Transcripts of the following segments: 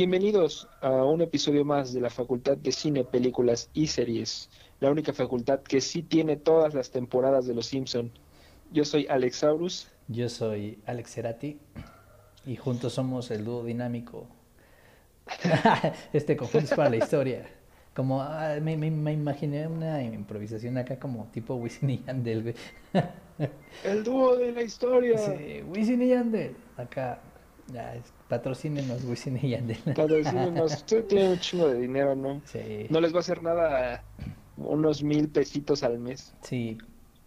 Bienvenidos a un episodio más de la Facultad de Cine, Películas y Series, la única facultad que sí tiene todas las temporadas de Los Simpson. Yo soy Alex Aurus. Yo soy Alex Cerati y juntos somos el dúo dinámico. este conjunto es para la historia. Como ah, me, me, me, imaginé una improvisación acá como tipo Wisin y Yandel. el dúo de la historia. Sí, Wisin y Yandel. Acá ya, patrocínenos Wisin y Yandel. Patrocínenos. Usted tiene un chingo de dinero, ¿no? Sí. No les va a hacer nada unos mil pesitos al mes. Sí,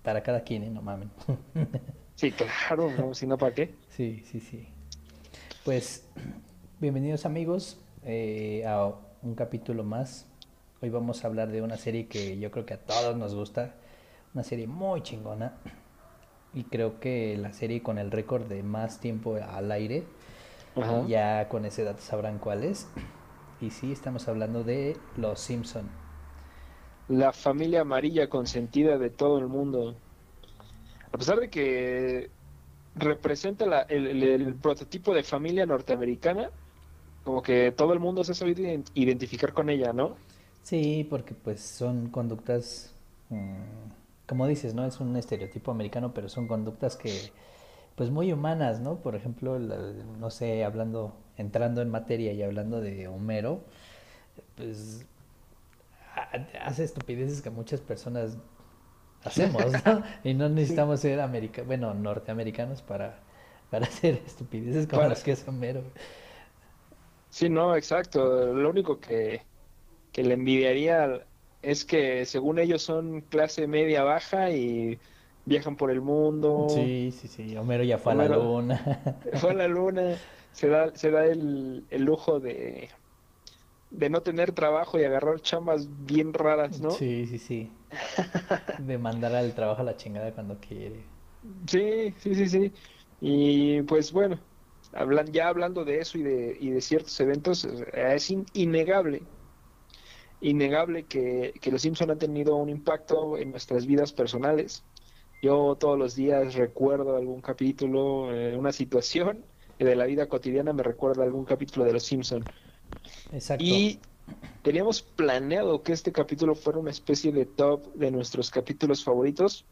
para cada quien, ¿eh? no mamen. sí, claro, ¿no? si no, ¿para qué? Sí, sí, sí. Pues, bienvenidos amigos eh, a un capítulo más. Hoy vamos a hablar de una serie que yo creo que a todos nos gusta. Una serie muy chingona. Y creo que la serie con el récord de más tiempo al aire. Ajá. Ya con ese dato sabrán cuál es. Y sí, estamos hablando de Los Simpson. La familia amarilla consentida de todo el mundo. A pesar de que representa la, el, el, el, prototipo de familia norteamericana, como que todo el mundo se ha sabido identificar con ella, ¿no? Sí, porque pues son conductas, mmm, como dices, ¿no? Es un estereotipo americano, pero son conductas que, pues muy humanas, ¿no? Por ejemplo, la, no sé, hablando, entrando en materia y hablando de Homero, pues hace estupideces que muchas personas hacemos, ¿no? Y no necesitamos ser americanos, bueno, norteamericanos para, para hacer estupideces como las que es Homero. Sí, no, exacto. Lo único que, que le envidiaría es que según ellos son clase media baja y viajan por el mundo, Sí, sí, sí, Homero ya fue a la luna. fue a la luna, se da, se da el, el lujo de, de no tener trabajo y agarrar chambas bien raras, ¿no? Sí, sí, sí. De mandar al trabajo a la chingada cuando quiere. Sí, sí, sí, sí. Y pues bueno, hablan, ya hablando de eso y de, y de ciertos eventos, es in- innegable, innegable que, que los Simpson han tenido un impacto en nuestras vidas personales. Yo todos los días recuerdo algún capítulo, eh, una situación de la vida cotidiana me recuerda algún capítulo de los Simpson. Exacto. Y teníamos planeado que este capítulo fuera una especie de top de nuestros capítulos favoritos,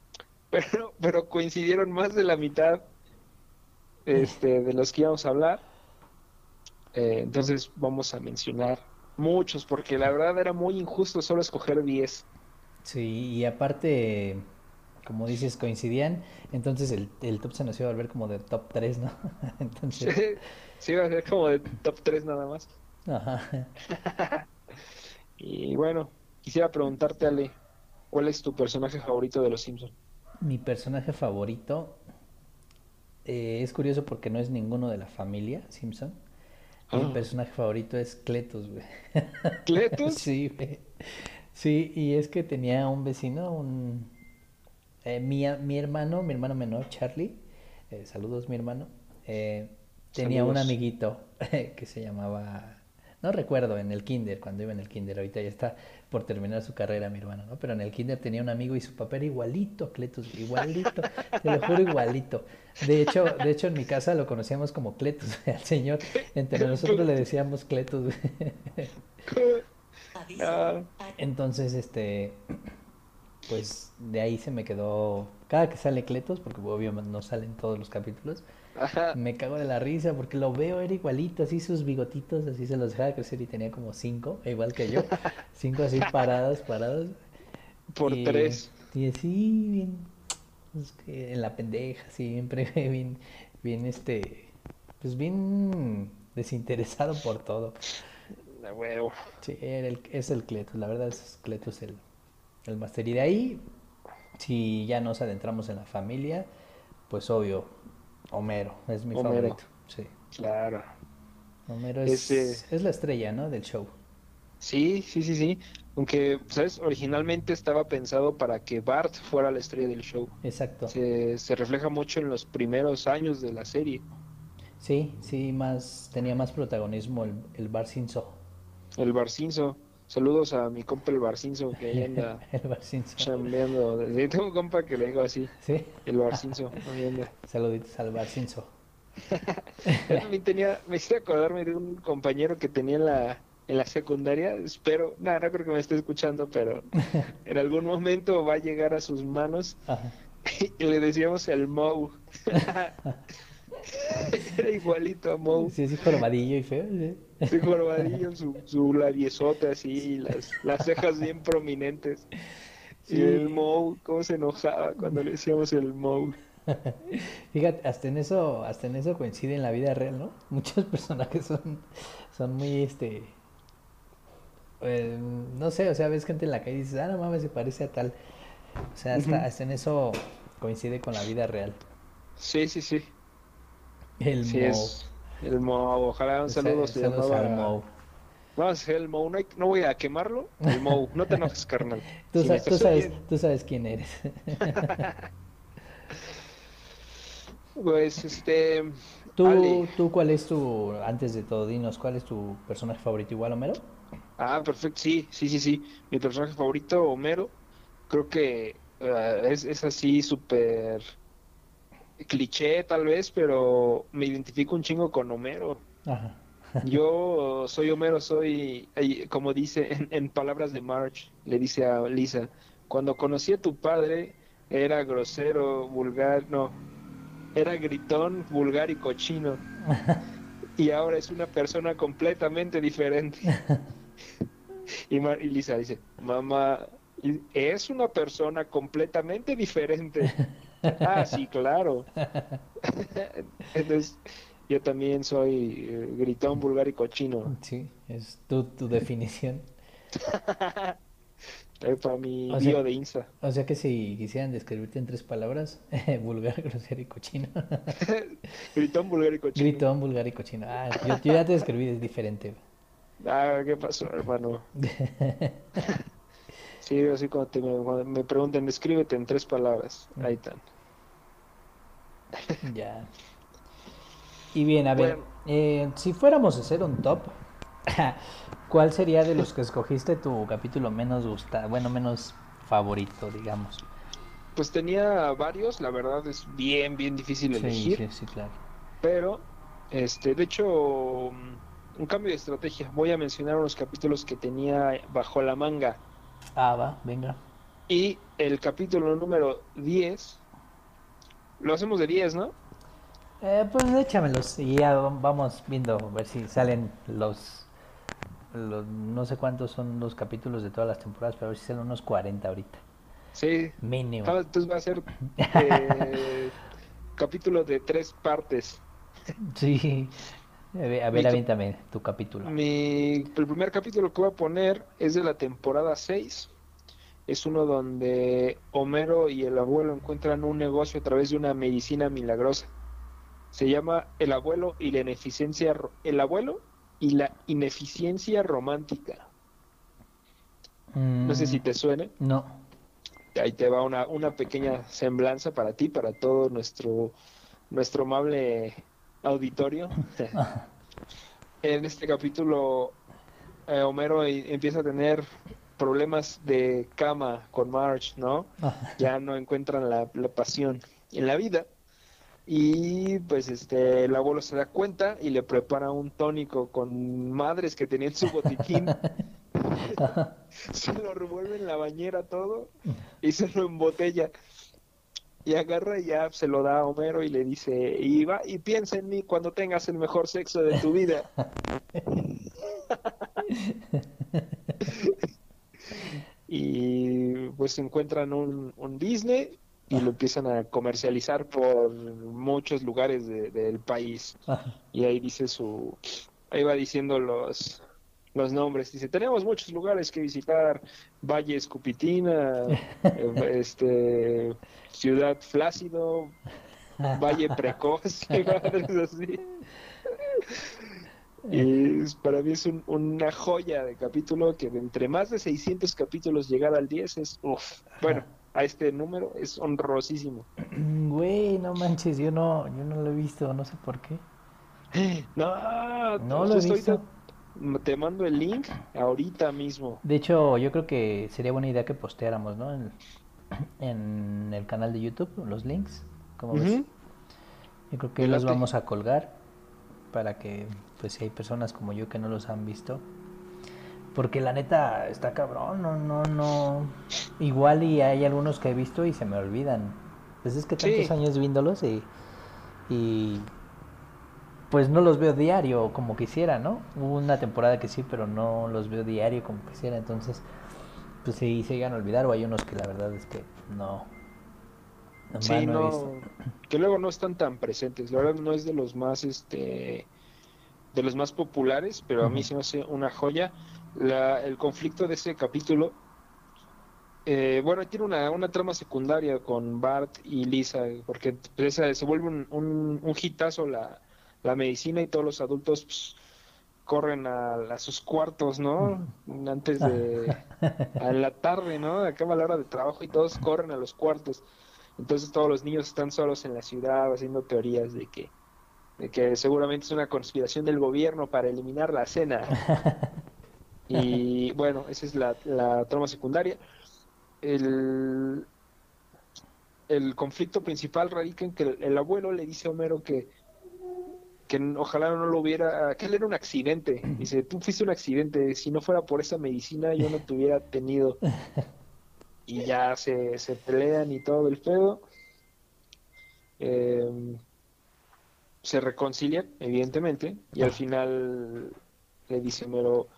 pero, pero coincidieron más de la mitad este, de los que íbamos a hablar. Eh, entonces vamos a mencionar muchos, porque la verdad era muy injusto solo escoger 10. Sí, y aparte, como dices, coincidían, entonces el, el top se nos iba a volver como de top 3, ¿no? Entonces, Sí, iba a ser como de top 3 nada más. ajá. Y bueno, quisiera preguntarte, Ale, ¿cuál es tu personaje favorito de los Simpsons? Mi personaje favorito eh, es curioso porque no es ninguno de la familia Simpson. Mi Ah. personaje favorito es Cletus, güey. ¿Cletus? Sí, güey. Sí, y es que tenía un vecino, un eh, mi, mi hermano, mi hermano menor, Charlie, eh, saludos mi hermano, eh, tenía un amiguito que se llamaba, no recuerdo, en el kinder, cuando iba en el kinder, ahorita ya está por terminar su carrera mi hermano, ¿no? Pero en el kinder tenía un amigo y su papá era igualito, Cletus, igualito, te lo juro, igualito. De hecho, de hecho en mi casa lo conocíamos como Cletus, al señor, entre nosotros le decíamos Cletus. Ah, Entonces, este, pues de ahí se me quedó, cada que sale Cletus, porque obviamente no salen todos los capítulos, ajá. me cago de la risa porque lo veo, era igualito, así sus bigotitos, así se los dejaba crecer y tenía como cinco, igual que yo, cinco así parados, parados. Por Y- tres. Y así, bien, pues, en la pendeja, siempre, bien, bien, este, pues bien desinteresado por todo. A huevo. Sí, era el- es el Cletus, la verdad es Cletus el, el máster. Y de ahí, si ya nos adentramos en la familia, pues obvio, Homero es mi Homero. favorito. Sí, Claro. Homero es, Ese- es la estrella, ¿no? Del show. Sí, sí, sí, sí. Aunque, ¿sabes? Originalmente estaba pensado para que Bart fuera la estrella del show. Exacto. Se, se refleja mucho en los primeros años de la serie. Sí, sí, más, tenía más protagonismo el, el Bar Simpson. El Barcinzo. Saludos a mi compa el Barcinzo que ahí anda El chambeando. Tengo un compa que le digo así, Sí, el Barcinzo. ahí anda. saluditos al Bar Simpson. Yo también tenía, me hice acordarme de un compañero que tenía en la, en la secundaria, espero, nada, no creo que me esté escuchando, pero en algún momento va a llegar a sus manos Ajá. y le decíamos el Mou. Era igualito a Mou. Sí, así jorobadillo y feo. sí. Su jorobadillo, su, su labiesota así, las, las cejas bien prominentes. Y Sí. el Mou, cómo se enojaba cuando le decíamos el Mou. Fíjate, hasta en eso, hasta en eso coincide en la vida real, ¿no? Muchos personajes son, son muy, este, eh, no sé, o sea, ves gente en la calle y dices, ah, no mames, se parece a tal. O sea, hasta, hasta en eso coincide con la vida real. Sí, sí, sí. El Sí, Mo. es el Mou. Ojalá un Sa- saludo se saludos llamaba. al Mo. Vamos a hacer el Mou. No, hay- no voy a quemarlo. El Mou. No te enojes, carnal. Tú, Si sabes, tú sabes quién eres. Pues, este. ¿Tú, Ale. tú cuál es tu, antes de todo, dinos, cuál es tu personaje favorito igual, Homero? Ah, perfecto. Sí, sí, sí, sí. Mi personaje favorito, Homero. Creo que eh, es, es así súper cliché, tal vez, pero me identifico un chingo con Homero. Ajá. Yo soy Homero, soy, como dice en, en palabras de Marge, le dice a Lisa, cuando conocí a tu padre era grosero, vulgar, no, era gritón, vulgar y cochino, y ahora es una persona completamente diferente. Y, Mar- y Lisa dice, mamá, es una persona completamente diferente. Ah, sí, claro. Entonces, yo también soy eh, gritón, vulgar y cochino. Sí, es tu, tu definición. Eh, Para mi O sea- bio de Insta. O sea que si quisieran describirte en tres palabras, vulgar, grosero y cochino. Gritón, vulgar y cochino. Gritón, vulgar y cochino. Ah, yo, yo ya te describí, es diferente. Ah, ¿qué pasó, hermano? Sí, así cuando, te- cuando me preguntan, escríbete en tres palabras. Ahí están. Ya. Y bien, a ver, eh, si fuéramos a hacer un top, ¿cuál sería de los que escogiste tu capítulo menos gustado, bueno, menos favorito, digamos? Pues tenía varios, la verdad es bien, bien difícil elegir. sí, sí, claro. Pero, este, de hecho, mm, un cambio de estrategia. Voy a mencionar unos capítulos que tenía bajo la manga. Ah, va, venga. Y el capítulo número 10, lo hacemos de 10, ¿no? Eh, pues échamelos y ya va- vamos viendo a ver si salen los, los- no sé cuántos son los capítulos de todas las temporadas, pero a ver si salen unos 40 ahorita. Sí. Mínimo. Ah, Entonces va a ser eh, capítulo de tres partes. Sí. A ver, a ver, Listo. aviéntame tu capítulo. Mi, el primer capítulo que voy a poner es de la temporada 6. Es uno donde Homero y el abuelo encuentran un negocio a través de una medicina milagrosa. Se llama El abuelo y la ineficiencia el abuelo y la ineficiencia romántica. No sé si Mm, te suene. No. Ahí te va una, una pequeña semblanza para ti, para todo nuestro, nuestro amable auditorio. En este capítulo, eh, Homero empieza a tener problemas de cama con Marge, ¿no? Ya no encuentran la, la pasión en la vida. Y pues este el abuelo se da cuenta y le prepara un tónico con madres que tenía en su botiquín. se lo revuelve en la bañera todo y se lo embotella. Y agarra y ya se lo da a Homero y le dice, y va y piensa en mí cuando tengas el mejor sexo de tu vida. y pues encuentran un, un Disney y lo empiezan a comercializar por muchos lugares de- del país. Y ahí dice su, ahí va diciendo los, los nombres. Dice, tenemos muchos lugares que visitar, Valle Escupitina, este, Ciudad Flácido, Valle Precoz, así. Y es- para mí es un- una joya de capítulo que de entre más de 600 capítulos llegar al 10 es, uff, bueno, a este número es honrosísimo. Güey, no manches, yo no, yo no lo he visto, no sé por qué. No, No lo he visto. Te mando el link ahorita mismo. De hecho, yo creo que sería buena idea que posteáramos, ¿no? En, en el canal de YouTube, los links, ¿cómo ves? Yo creo que los vamos a colgar para que, pues si hay personas como yo que no los han visto. Porque la neta está cabrón, no, no, no. Igual y hay algunos que he visto y se me olvidan. Pues es que tantos Sí. años viéndolos y, y pues no los veo diario como quisiera, ¿no? Hubo una temporada que sí, pero no los veo diario como quisiera. Entonces, pues sí, se llegan a olvidar o hay unos que la verdad es que no. Nomás Sí, no que luego no están tan presentes. La verdad no es de los más, este, de los más populares, pero a mí se me hace una joya. La, el conflicto de ese capítulo, eh, bueno, tiene una, una trama secundaria con Bart y Lisa, porque pues, se vuelve un, un, un hitazo la, la medicina y todos los adultos pues, corren a, a sus cuartos, ¿no? Antes de, a la tarde, ¿no? Acaba la hora de trabajo y todos corren a los cuartos. Entonces todos los niños están solos en la ciudad haciendo teorías de que, de que seguramente es una conspiración del gobierno para eliminar la cena. Y bueno, esa es la, la trama secundaria. El, el conflicto principal radica en que el, el abuelo le dice a Homero que, que ojalá no lo hubiera, que él era un accidente. Dice, tú fuiste un accidente, si no fuera por esa medicina yo no te hubiera tenido. Y ya se, se pelean y todo el pedo. Eh, se reconcilian, evidentemente, y al final le dice Homero,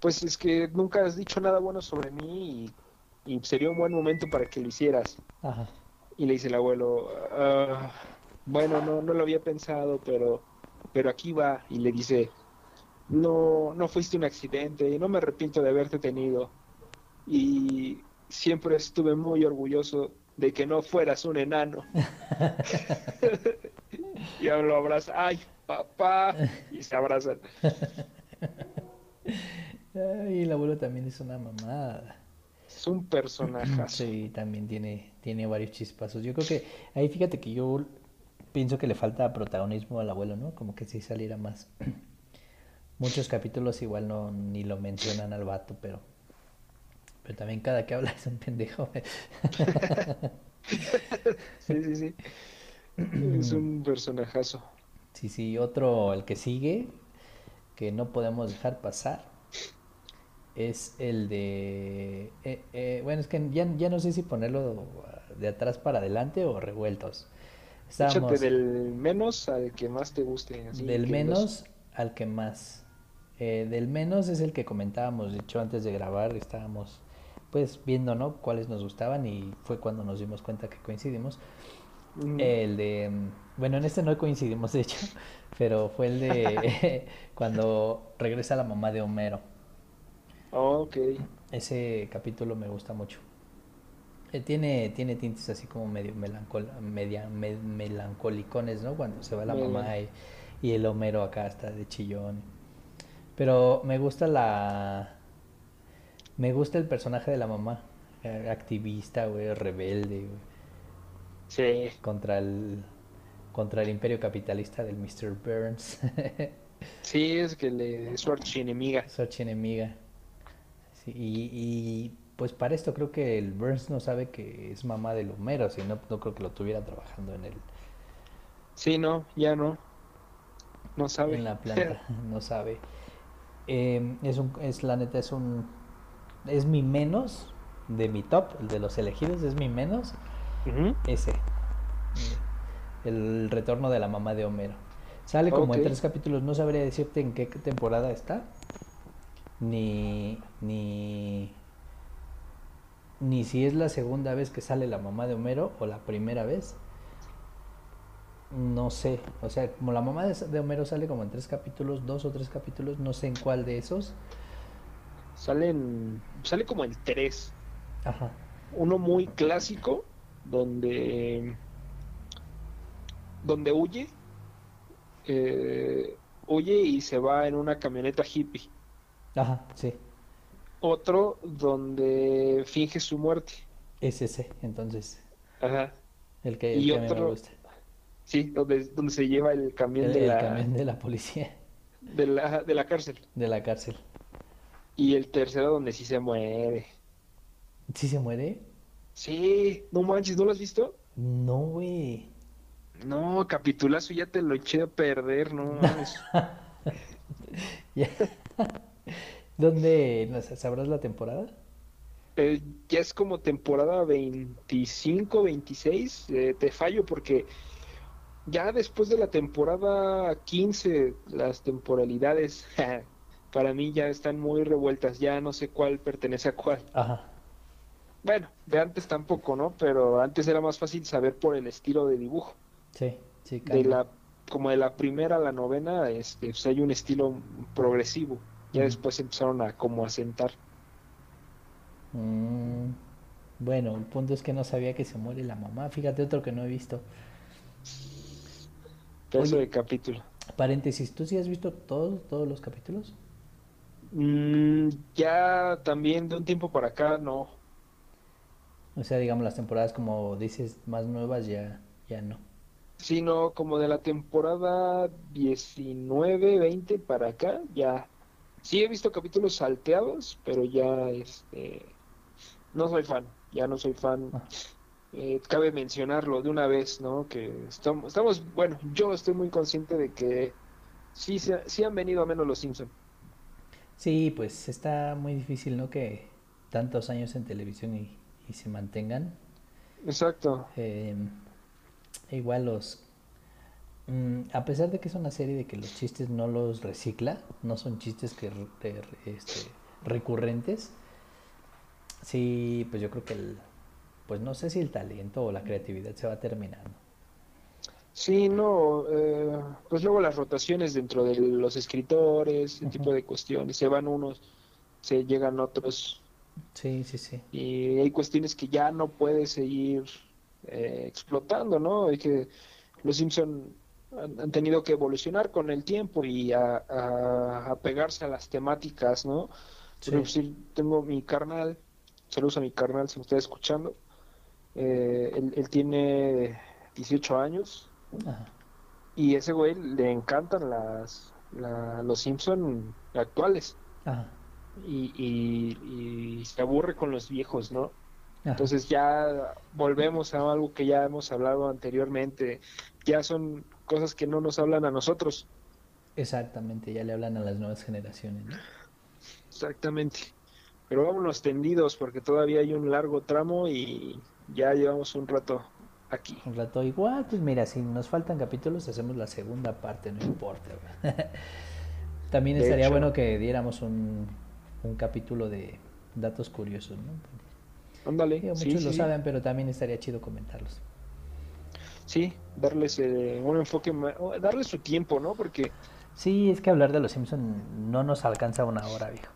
pues es que nunca has dicho nada bueno sobre mí y, y sería un buen momento para que lo hicieras. Ajá. Y le dice el abuelo, "Ah, bueno, no, no lo había pensado, pero, pero aquí va. Y le dice, no, no fuiste un accidente y no me arrepiento de haberte tenido. Y siempre estuve muy orgulloso de que no fueras un enano. y lo abraza, ay, papá, y se abrazan. Ay, el abuelo también es una mamada. Es un personajazo. Sí, también tiene, tiene varios chispazos. Yo creo que ahí fíjate que yo pienso que le falta protagonismo al abuelo, ¿no? Como que si saliera más. Muchos capítulos igual no ni lo mencionan al vato, pero pero también cada que habla es un pendejo. Sí, sí, sí. Es un personajazo. Sí, sí, otro, el que sigue, que no podemos dejar pasar, es el de... eh, eh, bueno, es que ya, ya no sé si ponerlo de atrás para adelante o revueltos. Échate del menos al que más te guste. así del los- menos al que más. Eh, del menos es el que comentábamos, de hecho antes de grabar estábamos pues viendo, ¿no? Cuáles nos gustaban y fue cuando nos dimos cuenta que coincidimos. El de, bueno, en este no coincidimos de hecho, pero fue el de cuando regresa la mamá de Homero. Oh, ok. Ese capítulo me gusta mucho. Eh, tiene, tiene tintes así como medio melancol, media, me- melancolicones, ¿no? Cuando se va la mamá y, y el Homero acá está de chillón. Pero me gusta la... Me gusta el personaje de la mamá. eh, activista, güey, rebelde, güey, Sí. contra el, contra el imperio capitalista del Mr. Burns. Sí, es que le, es su archienemiga. Su archienemiga. Sí, y, y, pues para esto creo que el Burns no sabe que es mamá del Homero, si no, no creo que lo tuviera trabajando en el, Sí, no, ya no. No sabe. en la planta, no sabe. Eh, es un, es la neta, es un, es mi menos de mi top, el de los elegidos, es mi menos, ese. El retorno de la mamá de Homero. Sale como en tres capítulos, no sabría decirte en qué temporada está. Ni, ni, ni si es la segunda vez que sale la mamá de Homero o la primera vez. No sé, o sea, como la mamá de, de Homero sale como en tres capítulos, dos o tres capítulos, no sé en cuál de esos. Salen, sale como en tres. Ajá. Uno muy clásico, donde, donde huye, eh, huye y se va en una camioneta hippie. Ajá, sí. Otro donde finge su muerte. Es ese, entonces, Ajá. el que, el Y que a mí me otro- gusta. Sí, donde, donde se lleva el camión El, de el la, camión de la policía, de la, de la cárcel. de la cárcel. Y el tercero donde sí se muere. ¿Sí se muere? Sí, no manches, ¿no lo has visto? No, güey. No, capitulazo, ya te lo eché a perder, no mames. Ya. ¿Dónde no sé, sabrás la temporada? Eh, ya es como temporada 25, 26. eh, te fallo porque ya después de la temporada 15, las temporalidades para mí ya están muy revueltas. Ya no sé cuál pertenece a cuál. Ajá. Bueno, de antes tampoco, ¿no? Pero antes era más fácil saber por el estilo de dibujo. Sí, sí, De cambia. la, como de la primera a la novena, este, pues hay un estilo progresivo. Ya después empezaron a como a sentar. Mm, bueno, el punto es que no sabía que se muere la mamá. Fíjate otro que no he visto. Oye. de capítulo. Paréntesis, ¿tú sí has visto todos, todos los capítulos? Mm, ya también de un tiempo para acá, no. O sea, digamos las temporadas como dices más nuevas ya, ya no. Sino como de la temporada 19, 20 para acá, ya. Sí he visto capítulos salteados, pero ya este no soy fan, ya no soy fan. Ah. Eh, cabe mencionarlo de una vez, ¿no? Que estamos, estamos, bueno, yo estoy muy consciente de que sí, se- sí han venido a menos los Simpson. Sí, pues está muy difícil, ¿no? Que tantos años en televisión y, y se mantengan. Exacto. Eh, igual los... mm, a pesar de que es una serie de que los chistes no los recicla, no son chistes que re- este, recurrentes, sí, pues yo creo que el, pues no sé si el talento o la creatividad se va terminando. Sí, no, eh, pues luego las rotaciones dentro de los escritores, ese tipo de cuestiones, se van unos, se llegan otros, Sí, sí, sí. y hay cuestiones que ya no puedes seguir eh, explotando, ¿no? Y que los Simpson han, han tenido que evolucionar con el tiempo y a, a, a pegarse a las temáticas, ¿no? Sí. decir, tengo mi carnal, saludos a mi carnal si me está escuchando, eh, él, él tiene 18 años. Ajá. Y ese güey le encantan las, la- los Simpson actuales Ajá. y, y- y se aburre con los viejos, ¿no? Ajá. Entonces ya volvemos a algo que ya hemos hablado anteriormente, ya son cosas que no nos hablan a nosotros, Exactamente, ya le hablan a las nuevas generaciones, ¿no? exactamente. Pero vámonos tendidos porque todavía hay un largo tramo y ya llevamos un rato aquí. Un rato igual, pues mira, si nos faltan capítulos, hacemos la segunda parte, no importa. También De estaría hecho. bueno que diéramos un, un capítulo de datos curiosos, ¿no? Ándale, Digo, muchos sí, lo sí. saben, pero también estaría chido comentarlos. Sí, darles eh, un enfoque, darles su tiempo, ¿no? Porque Sí, es que hablar de los Simpson no nos alcanza una hora, viejo.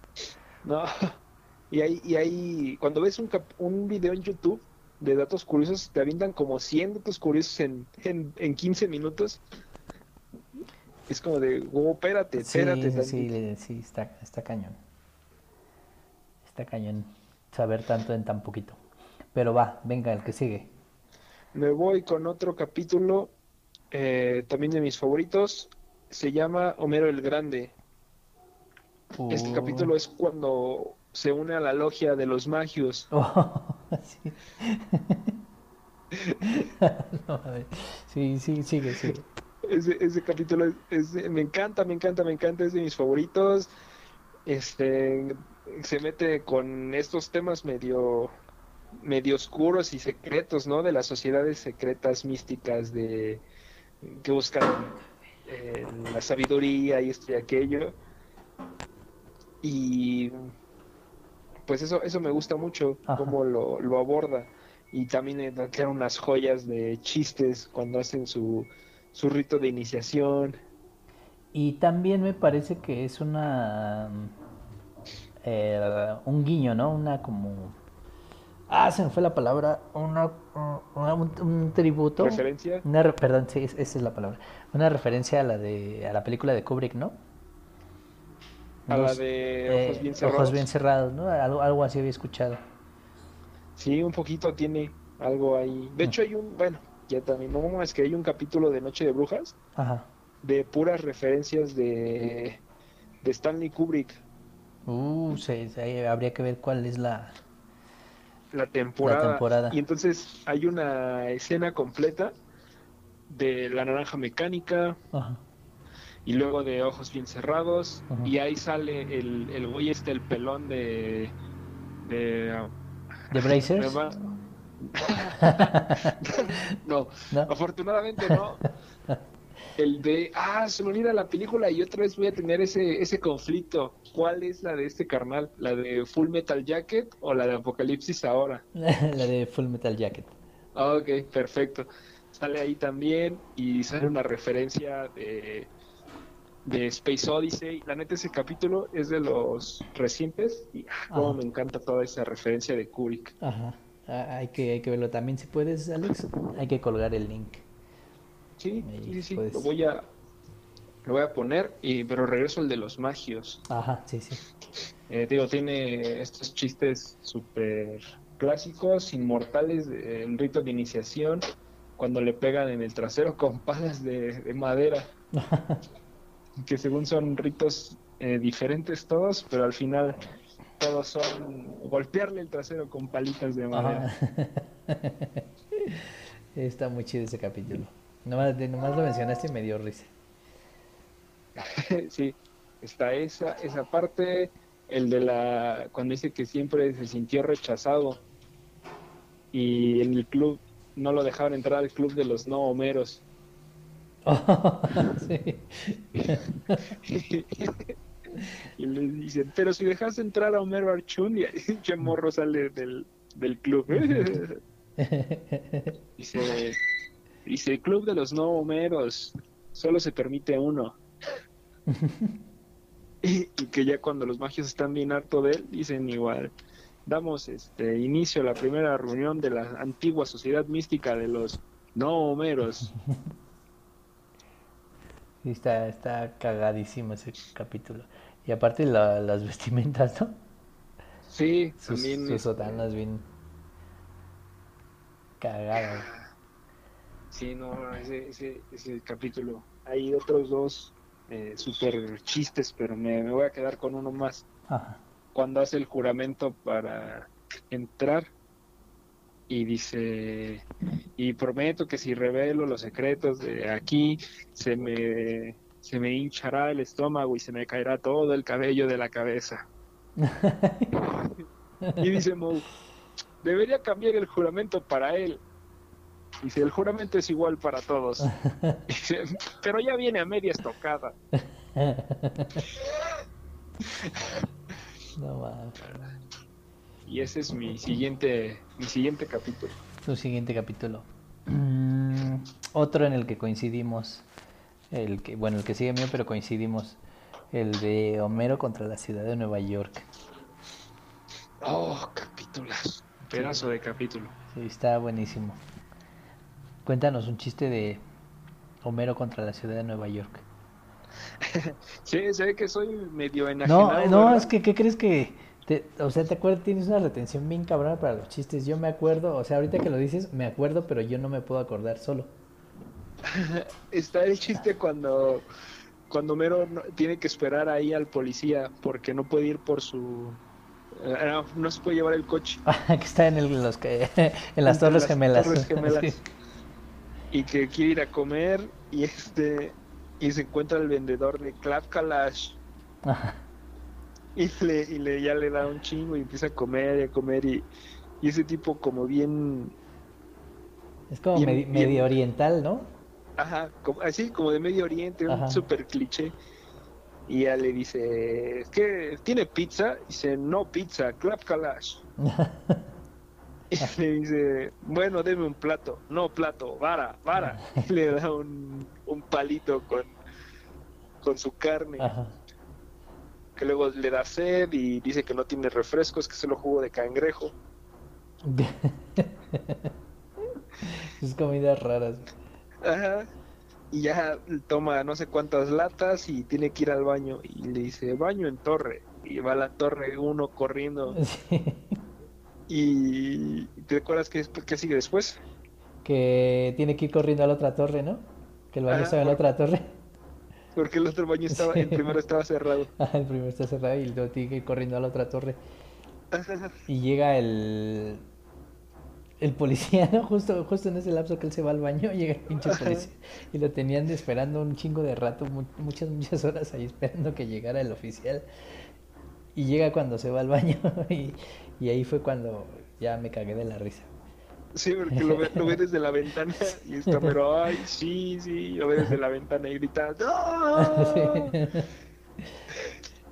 No, y hay, y hay, cuando ves un, cap- un video en YouTube de datos curiosos, te avientan como 100 datos curiosos en, en, en 15 minutos. Es como de, oh, espérate, espérate. sí, sí, tantito". le- sí, está, está cañón. Está cañón saber tanto en tan poquito. Pero va, venga, el que sigue. Me voy con otro capítulo, eh, también de mis favoritos, se llama Homero el Grande. Este Uh. capítulo es cuando se une a la logia de los magios. Oh, sí. No. Sí, sí, sigue, sigue. Ese, capítulo me encanta, me encanta, me encanta, es de mis favoritos. Este se mete con estos temas medio, medio oscuros y secretos, ¿no? De las sociedades secretas místicas de que buscan eh, la sabiduría y esto y aquello. Y pues eso, eso me gusta mucho, Ajá. cómo lo, lo aborda. Y también eh, tiene unas joyas de chistes cuando hacen su, su rito de iniciación. Y también me parece que es una eh, un guiño, ¿no? Una como ah, se me fue la palabra, una, una- un, un tributo, ¿Referencia? una perdón, sí, es- esa es la palabra, una referencia a la de a la película de Kubrick, ¿no? A la de Ojos eh, Bien Ojos Cerrados. bien cerrados, ¿no? Algo, algo así había escuchado. Sí, un poquito tiene algo ahí. De hecho, hay un, bueno, ya también, no es que hay un capítulo de Noche de Brujas Ajá. de puras referencias de, de Stanley Kubrick. Uh, se- se- habría que ver cuál es la la temporada. temporada. Y entonces hay una escena completa de La Naranja Mecánica, Ajá. Y luego de Ojos Bien Cerrados, y ahí sale el, el güey este, el pelón de... de ¿De Brazers? no, ¿No? afortunadamente no. El de, ah, se me olvida la película y otra vez voy a tener ese, ese conflicto. ¿Cuál es la de este carnal? ¿La de Full Metal Jacket o la de Apocalipsis ahora? La de Full Metal Jacket. Ok, perfecto. Sale ahí también y sale una referencia de, de Space Odyssey. La neta, ese capítulo es de los recientes y ah, cómo Ajá. me encanta toda esa referencia de Kubrick. Ajá. Ah, Hay que, hay que verlo también. Si puedes, Alex, hay que colgar el link. Sí, Ahí, sí, sí, lo voy a lo voy a poner, y, pero regreso al de los magios. Ajá, sí, sí. Eh, digo, tiene estos chistes súper clásicos, inmortales, el rito de iniciación, cuando le pegan en el trasero con palas de, de madera, que según son ritos eh, diferentes todos, pero al final todos son golpearle el trasero con palitas de madera. Está muy chido ese capítulo. Nomás, de- nomás lo mencionaste y me dio risa. Sí, está esa, esa parte, el de la, cuando dice que siempre se sintió rechazado y en el club no lo dejaban entrar al club de los no homeros. Sí. y le dicen, pero si dejas entrar a Homero Archun y che morro sale del, del club. dice, dice, el club de los no homeros, solo se permite uno. y, y que ya cuando los magios están bien harto de él, dicen igual, damos este inicio a la primera reunión de la antigua sociedad mística de los no homeros. Sí, está, está cagadísimo ese capítulo. Y aparte la- las vestimentas, ¿no? Sí, Sus, también sus este, sotanas bien cagadas. Sí, no, ese, ese, ese capítulo. Hay otros dos eh, super chistes, pero me, me voy a quedar con uno más. Ajá. Cuando hace el juramento para entrar y dice, y prometo que si revelo los secretos de aquí, se me, se me hinchará el estómago y se me caerá todo el cabello de la cabeza. Y dice Moe, debería cambiar el juramento para él. Dice, el juramento es igual para todos. Dice, pero ya viene a media estocada. No mames. Y ese es mi siguiente, mi siguiente capítulo. Tu siguiente capítulo. Mm, otro en el que coincidimos. El que, bueno, el que sigue mío, pero coincidimos. El de Homero contra la ciudad de Nueva York. Oh, capítulos. Pedazo de capítulo. Sí, está buenísimo. Cuéntanos un chiste de Homero contra la ciudad de Nueva York. Sí, se ve que soy medio No, enajenado. no, ¿verdad? es que, ¿qué crees que? Te- o sea, ¿te acuerdas? Tienes una retención bien cabrona para los chistes. Yo me acuerdo, o sea, ahorita que lo dices, me acuerdo, pero yo no me puedo acordar solo. Está el chiste cuando, cuando Mero no- tiene que esperar ahí al policía porque no puede ir por su... eh, no, no se puede llevar el coche. que está en, el- los que, en las Torres las Gemelas. Torres Gemelas. Sí. y que quiere ir a comer y este y se encuentra el vendedor de Clap Kalash Ajá. y le, y le ya le da un chingo y empieza a comer y a comer y, y ese tipo como bien Es como Bien- medi- bien- medio oriental, ¿no? ajá como, así como de Medio Oriente Ajá. un super cliché y ya le dice ¿qué tiene pizza? Y dice no pizza Clap Kalash y le dice bueno deme un plato no plato vara vara y le da un, un palito con con su carne Ajá. Que luego le da sed y dice que no tiene refrescos, que solo jugo de cangrejo. Sus comidas raras. Ajá. Y ya toma no sé cuántas latas y tiene que ir al baño. Y le dice, baño en torre. Y va a la torre uno corriendo. Sí. ¿Y te acuerdas qué, qué sigue después? Que tiene que ir corriendo a la otra torre, ¿no? Que el baño estaba en la otra torre. Porque el otro baño estaba, el primero estaba cerrado. Ajá, el primero está cerrado y luego tiene que ir corriendo a la otra torre. Y llega el, el policía, ¿no? Justo, justo en ese lapso que él se va al baño, llega el pinche policía y lo tenían esperando un chingo de rato, muchas, muchas horas ahí esperando que llegara el oficial. Y llega cuando se va al baño y, y ahí fue cuando ya me cagué de la risa. Sí, porque lo ve, lo ve desde la ventana y está, pero ay, sí, sí, lo ve desde la ventana y grita, ¡No!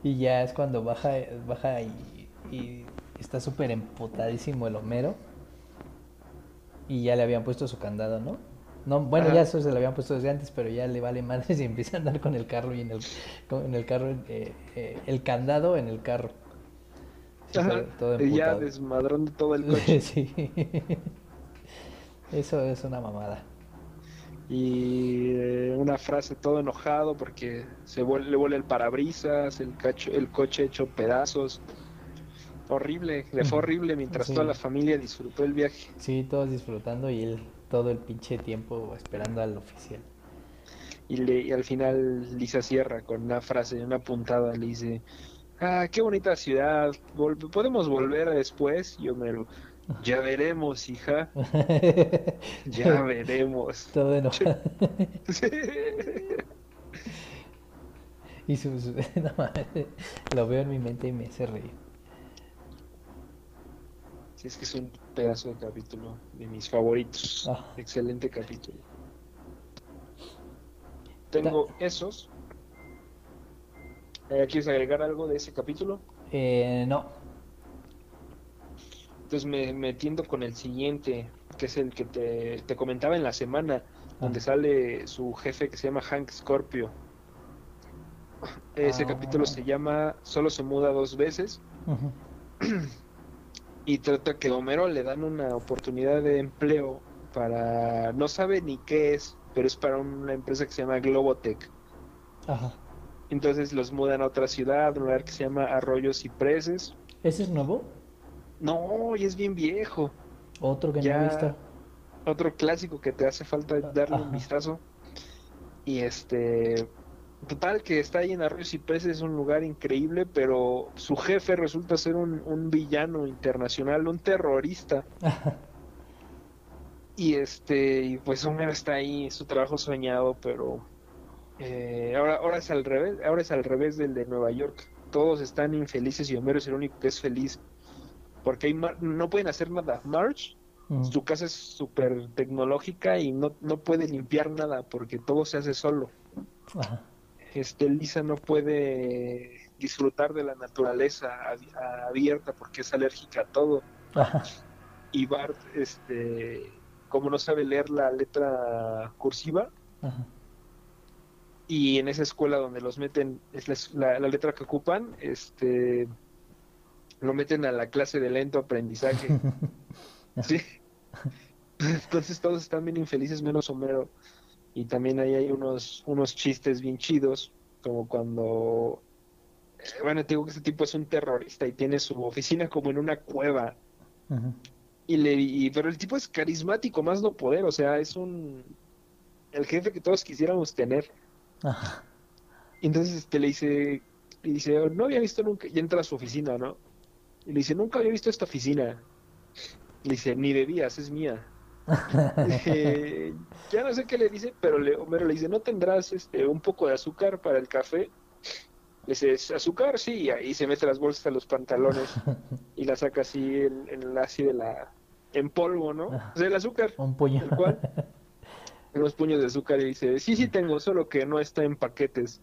Y ya es cuando baja, baja y, y está súper emputadísimo el Homero. Y ya le habían puesto su candado, ¿no? No, bueno, ya eso se lo habían puesto desde antes, pero ya le vale madres y empieza a andar con el carro y en el, en el carro, eh, eh, el candado en el carro. todo, y ya desmadrando todo el coche. sí. Eso es una mamada. Y eh, una frase todo enojado porque se le vuelve el parabrisas, el, cacho, el coche hecho pedazos. Horrible, le fue horrible mientras toda la familia disfrutó el viaje. Sí, todos disfrutando y él todo el pinche tiempo esperando al oficial. Y, le, y al final Lisa cierra con una frase, una puntada, le dice, ah, qué bonita ciudad, podemos volver después, yo me lo ya veremos, hija. ya veremos. Todo enojado. y su, lo veo en mi mente y me hace reír. Sí, es que es un pedazo de capítulo de mis favoritos. Ah. Excelente capítulo. Tengo esos. Eh, ¿Quieres agregar algo de ese capítulo? Eh, no. Entonces me metiendo con el siguiente, que es el que te, comentaba en la semana, donde sale su jefe que se llama Hank Scorpio. Ese ah. capítulo se llama Solo se muda dos veces. y trata que Homero le dan una oportunidad de empleo para, no sabe ni qué es, pero es para una empresa que se llama Globotech. Entonces los mudan a otra ciudad, un lugar que se llama Arroyos y Preses. ¿Ese es nuevo? No, y es bien viejo. Otro que no he visto. Otro clásico que te hace falta darle un vistazo. Y este. Total, que está ahí en Arroyos y Peces, es un lugar increíble, pero su jefe resulta ser un, villano internacional, un terrorista. y este, y pues Homero está ahí, su trabajo soñado, pero eh, ahora, ahora es al revés, ahora es al revés del de Nueva York. Todos están infelices y Homero es el único que es feliz porque no pueden hacer nada. March, mm. su casa es súper tecnológica y no, no puede limpiar nada porque todo se hace solo. Este, Lisa no puede disfrutar de la naturaleza abierta porque es alérgica a todo. Y Bart, este, como no sabe leer la letra cursiva, y en esa escuela donde los meten, es la, la letra que ocupan, este lo meten a la clase de lento aprendizaje. sí. Entonces todos están bien infelices menos Homero. Y también ahí hay unos, unos chistes bien chidos, como cuando... Eh, bueno, te digo que este tipo es un terrorista y tiene su oficina como en una cueva. Y le pero el tipo es carismático, más no poder, o sea, es un el jefe que todos quisiéramos tener. Entonces este le dice, le dice, no había visto nunca, y entra a su oficina, ¿no? Y le dice, nunca había visto esta oficina. Le dice, ni debías, es mía. ya no sé qué le dice, pero le, Homero le dice, ¿no tendrás este un poco de azúcar para el café? Le dice, ¿azúcar? Sí, y ahí se mete las bolsas a los pantalones y la saca así en, así de la en polvo, ¿no? O sea, el azúcar. Un puño. cual, unos puños de azúcar y dice, sí, sí tengo, solo que no está en paquetes.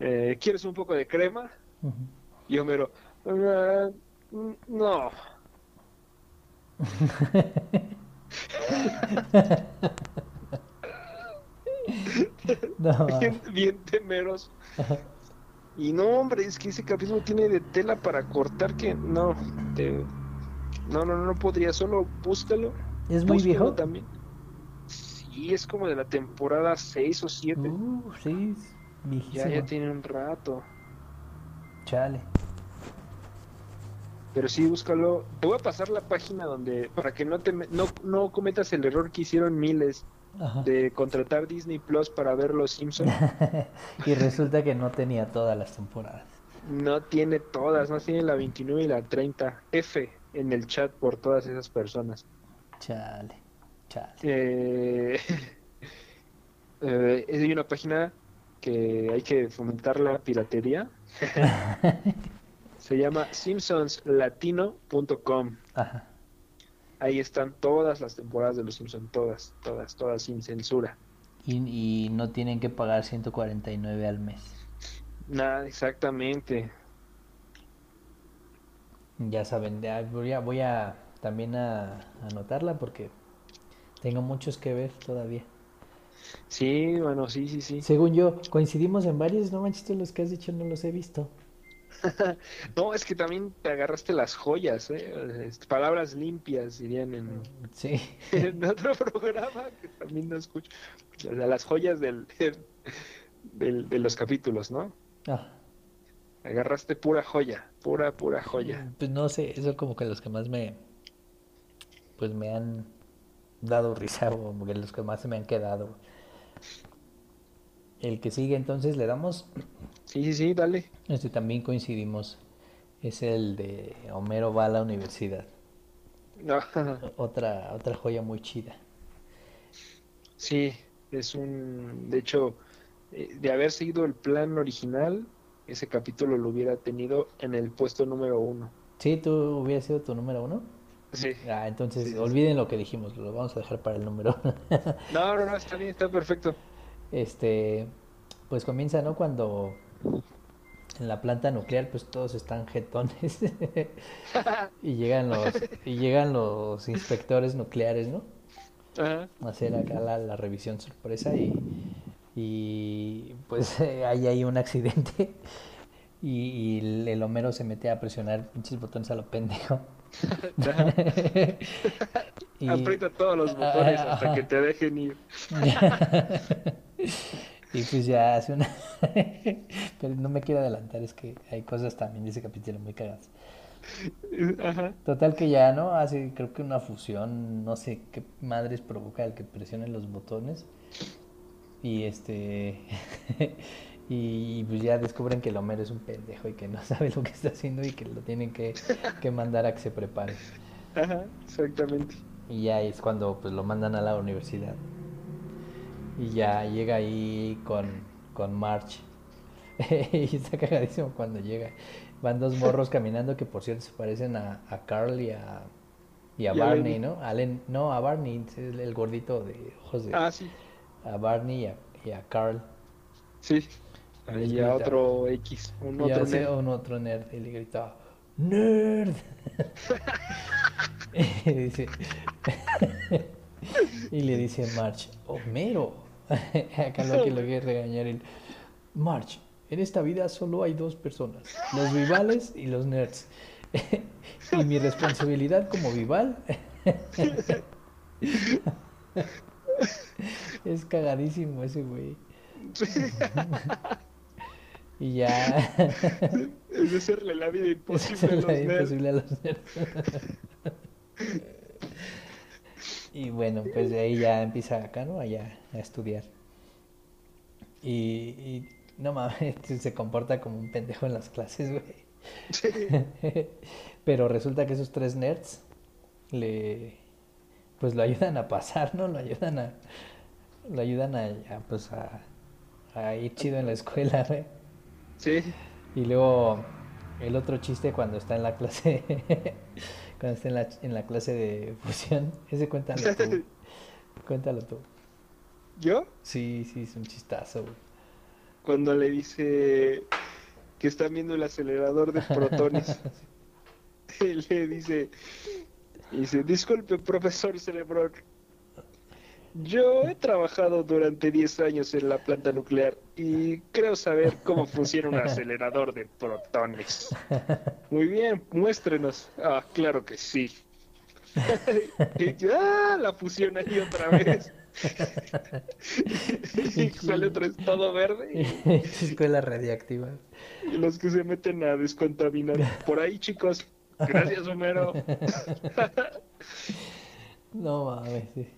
Eh, ¿Quieres un poco de crema? Y Homero, no. bien, bien temeros. Y no, hombre, es que ese capítulo tiene de tela para cortar que no, no, no, no podría, solo búscalo. ¿Es muy viejo? también. Sí, es como de la temporada 6 o 7. Uh, sí, ya, ya tiene un rato. Chale. Pero sí, búscalo. Te voy a pasar la página donde, para que no te no, no cometas el error que hicieron miles de contratar Disney Plus para ver Los Simpsons. y resulta que no tenía todas las temporadas. No tiene todas, no tiene la 29 y la 30. F en el chat por todas esas personas. Chale, chale. Eh, eh, hay una página que hay que fomentar la piratería. Se llama simpsonslatino.com. Ajá. Ahí están todas las temporadas de Los Simpsons, todas, todas, todas sin censura. Y, y no tienen que pagar 149 al mes. Nada, exactamente. Ya saben, ya voy a, voy a también a anotarla porque tengo muchos que ver todavía. Sí, bueno, sí, sí, sí. Según yo, coincidimos en varios, no manches, los que has dicho no los he visto. No, es que también te agarraste las joyas, ¿eh? Palabras limpias, dirían en, Sí. en otro programa que también no escucho. Las joyas del, del- de los capítulos, ¿no? Ah, Agarraste pura joya, pura, pura joya. pues no sé, eso como que los que más me, pues me han dado risa o los que más se me han quedado. El que sigue entonces le damos, Sí, sí, sí, dale. este también coincidimos, es el de Homero va a la universidad. No, Otra, otra joya muy chida. sí, es un... De hecho, eh, de haber seguido el plan original, ese capítulo lo hubiera tenido en el puesto número uno. ¿Sí? ¿Tú hubieras sido tu número uno? Sí. Ah, entonces Sí, sí, sí. olviden lo que dijimos, lo vamos a dejar para el número. No, no, no, está bien, está perfecto. Este, pues comienza, ¿no? Cuando en la planta nuclear, pues todos están jetones y llegan los y llegan los inspectores nucleares, ¿no? Ajá. A hacer acá la, la revisión sorpresa y, y pues hay ahí un accidente y, y el, el Homero se mete a presionar pinches botones a lo pendejo. Y- Aprieta todos los botones hasta que te dejen ir. Y pues ya hace una... Pero no me quiero adelantar, es que hay cosas también de ese capítulo muy cagadas. Ajá. Total que ya, ¿no? Hace creo que una fusión, no sé qué madres provoca el que presione los botones. Y este... Y pues ya descubren que el Homero es un pendejo y que no sabe lo que está haciendo y que lo tienen que, que mandar a que se prepare. Ajá, exactamente. Y ya es cuando pues lo mandan a la universidad. Y ya llega ahí con, con March. y está cagadísimo cuando llega. Van dos morros caminando que por cierto se parecen a, a Carl y a, y a Y Barney. ¿no? A Len- no, a Barney, el, el gordito de ojos de... Ah, sí, A Barney y a, y a Carl. sí. Y a otro X, un y otro hace nerd. un otro nerd y le grita ¡Nerd! y, dice, y le dice March, Homero. Acá lo que lo quiere regañar el March, en esta vida solo hay dos personas, los vivales y los nerds. y mi responsabilidad como vival es cagadísimo ese güey. Y ya Es hacerle la vida imposible a los nerds. imposible a los nerds. Y bueno, pues de ahí ya empieza acá, ¿no? Allá a estudiar. Y, y no mames, se comporta como un pendejo en las clases, güey. Pero resulta que esos tres nerds le pues lo ayudan a pasar, ¿no? Lo ayudan a lo ayudan a, a, pues a, a ir chido en la escuela, güey. Sí, Y luego el otro chiste cuando está en la clase, cuando está en la, en la clase de fusión, ese cuéntalo tú. Cuéntalo tú. yo Sí, sí, es un chistazo, güey. cuando le dice que están viendo el acelerador de protones, le dice, dice, disculpe profesor Cerebrón, yo he trabajado durante 10 años en la planta nuclear y creo saber cómo funciona un acelerador de protones. Muy bien, muéstrenos. Ah, claro que sí. y yo, ah, la fusión ahí otra vez. y sale otra vez todo verde Escuela radiactiva. y, y los que se meten a descontaminar. Por ahí, chicos. Gracias, Homero. No mames, sí.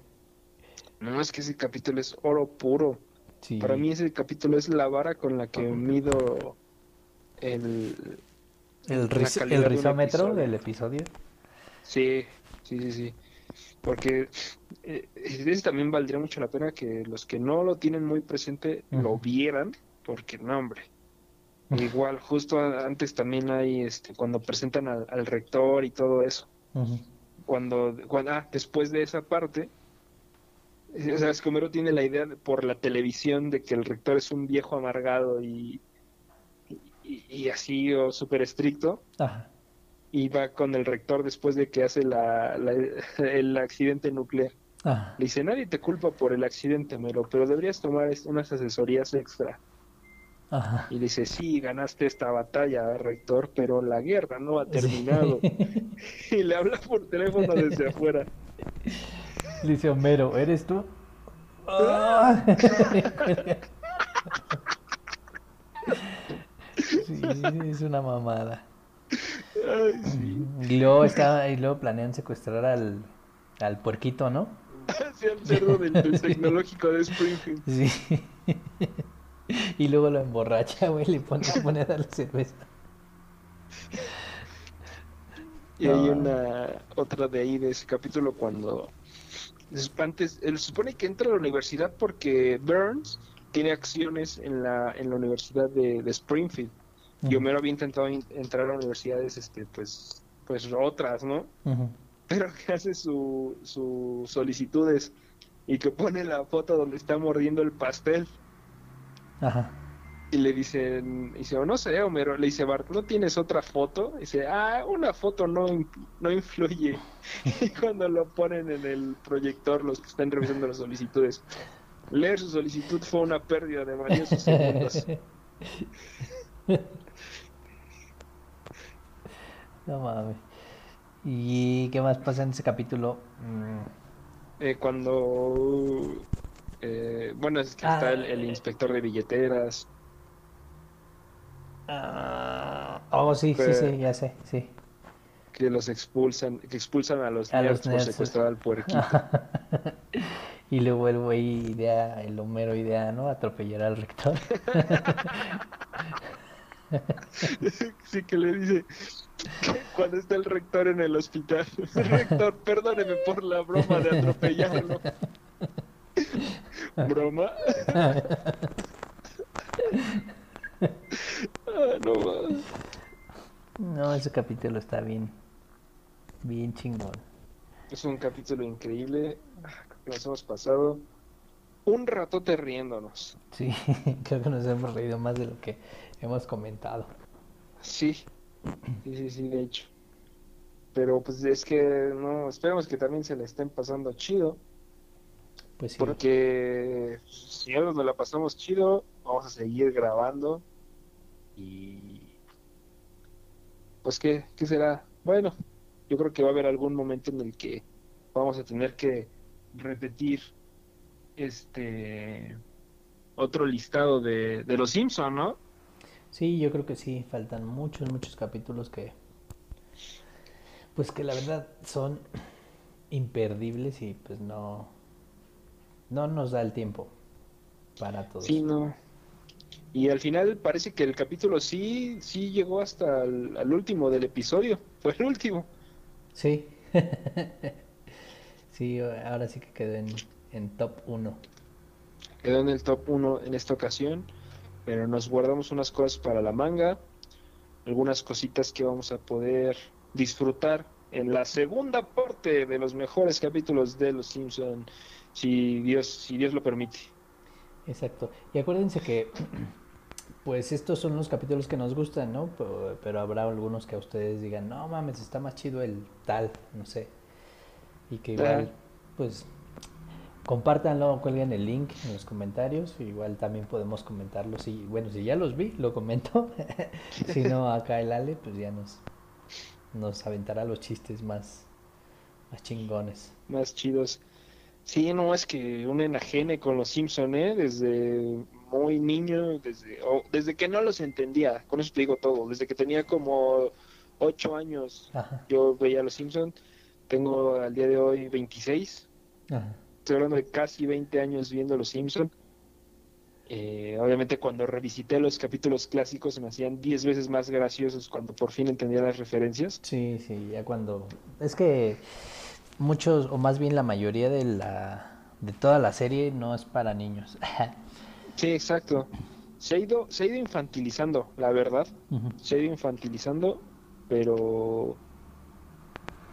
No, es que ese capítulo es oro puro. Sí. Para mí ese capítulo es la vara con la que mido el... el, el de episodio. del episodio. Sí, sí, sí, sí. Porque eh, ese también valdría mucho la pena que los que no lo tienen muy presente lo vieran, porque no, hombre. Igual, justo a- antes también hay, este, cuando presentan al, al rector y todo eso. Cuando, cuando ah, después de esa parte, o sea, Escomero tiene la idea de- por la televisión de que el rector es un viejo amargado y, y, y así o súper estricto. Ajá. Y va con el rector después de que hace la, la- el accidente nuclear. Ajá. Le dice, nadie te culpa por el accidente, Mero, pero deberías tomar unas asesorías extra. Ajá. Y le dice, sí, ganaste esta batalla, rector, pero la guerra no ha terminado. Y le habla por teléfono desde afuera. Dice Homero, ¿eres tú? Ah. Sí, es una mamada. Ay, sí. Y luego está, y luego planean secuestrar al, al puerquito, ¿no? Hacia el cerdo del, del tecnológico de Springfield. Sí. Y luego lo emborracha, güey, le pone, le pone a darle cerveza. Y hay una otra de ahí de ese capítulo cuando se supone que entra a la universidad porque Burns tiene acciones en la en la universidad de, de Springfield y Ujú. Homero había intentado in- entrar a universidades este pues pues otras no pero que hace su sus solicitudes y que pone la foto donde está mordiendo el pastel Ajá. Y le dicen, dice, "Oh, no sé, Homero, le dice Bart, ¿no tienes otra foto? dice, ah, una foto no, no influye. y cuando lo ponen en el proyector, los que están revisando las solicitudes, leer su solicitud fue una pérdida de valiosos segundos. No mames. ¿Y qué más pasa en ese capítulo? Mm, Eh, cuando, eh, bueno, es que está el, el Ah. inspector de billeteras, ah, Oh, sí, sí, Que- sí, ya sé, sí. que los expulsan, que expulsan a los A los nerds por secuestrar al puerquito. Y luego el güey idea, el Homero idea, ¿no? Atropellar al rector. Sí, que le dice cuando está el rector en el hospital, rector, perdóneme por la broma de atropellarlo. ¿Broma? Ah, no más. No, ese capítulo está bien, bien chingón. Es un capítulo increíble. Ah, nos hemos pasado un ratote riéndonos. Sí, creo que nos hemos reído más de lo que hemos comentado. Sí, sí, sí, sí, de hecho. Pero pues es que no, esperemos que también se le estén pasando chido. Pues sí, Porque si algo nos la pasamos chido, vamos a seguir grabando. Y pues qué, qué será? Bueno, yo creo que va a haber algún momento en el que vamos a tener que repetir este otro listado de, de los Simpson, ¿no? sí, yo creo que sí, faltan muchos, muchos capítulos que, pues que la verdad son imperdibles y pues no, no nos da el tiempo para todos. Sí, no. Y al final parece que el capítulo sí, sí llegó hasta el al último del episodio. Fue el último. Sí. Sí, ahora sí que quedó en, en top 1. Quedó en el top 1 en esta ocasión, pero nos guardamos unas cosas para la manga, algunas cositas que vamos a poder disfrutar en la segunda parte de los mejores capítulos de Los Simpson, si Dios, si Dios lo permite. Exacto. Y acuérdense que, pues estos son los capítulos que nos gustan, ¿no? Pero, pero habrá algunos que a ustedes digan, no mames, está más chido el tal, no sé. Y que igual, pues, compártanlo, cuelguen el link en los comentarios. Igual también podemos comentarlo. Si, bueno, si ya los vi, lo comento. si no, acá el Ale, pues ya nos, nos aventará los chistes más, más chingones. Más chidos. Sí, no es que un enajene con los Simpson, ¿eh? Desde muy niño, desde, o desde que no los entendía, con eso te digo todo, desde que tenía como ocho años Ajá, yo veía los Simpson, tengo al día de hoy 26, ajá. estoy hablando de casi 20 años viendo los Simpson. Eh, obviamente cuando revisité los capítulos clásicos se me hacían 10 veces más graciosos cuando por fin entendía las referencias. Sí, sí, ya cuando... Es que muchos, o más bien la mayoría de la de toda la serie no es para niños. Sí, exacto. Se ha ido, se ha ido infantilizando, la verdad. Se ha ido infantilizando, pero...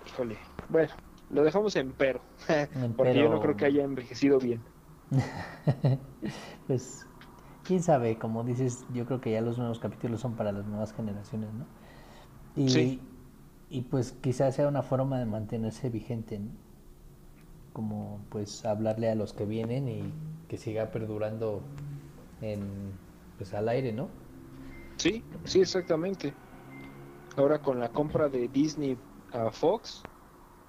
Híjole. Bueno, lo dejamos en pero. Porque yo no creo que haya envejecido bien. Pues, quién sabe, como dices, yo creo que ya los nuevos capítulos son para las nuevas generaciones, ¿no? Y, Sí. Y pues quizás sea una forma de mantenerse vigente, ¿no? Como pues hablarle a los que vienen y que siga perdurando en, pues al aire, ¿no? Sí, sí, exactamente. Ahora con la compra de Disney a Fox,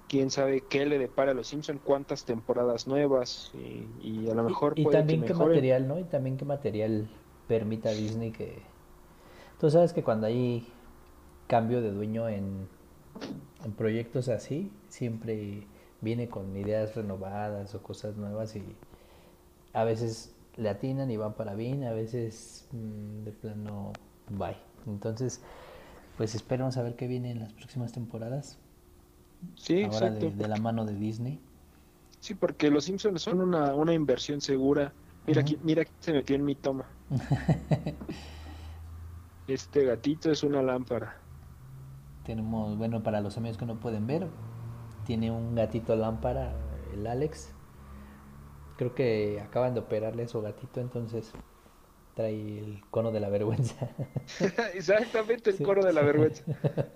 quién sabe qué le depara a los Simpson, cuántas temporadas nuevas y, y a lo mejor Y, y puede también que qué material, ¿no? Y también qué material permita a Disney que... Tú sabes que cuando hay cambio de dueño en, en proyectos así, siempre viene con ideas renovadas o cosas nuevas y a veces le atinan y van para bien, a veces mm, de plano bye. Entonces, pues esperamos a ver qué viene en las próximas temporadas, Sí, ahora exacto. de, de la mano de Disney. Sí, porque los Simpsons son una, una inversión segura. Mira, aquí, mira, aquí se metió en mi toma. Este gatito es una lámpara. Tenemos, bueno, para los amigos que no pueden ver, tiene un gatito lámpara, el Alex. Creo que acaban de operarle a su gatito, entonces trae el cono de la vergüenza. Exactamente el Sí. coro de la vergüenza.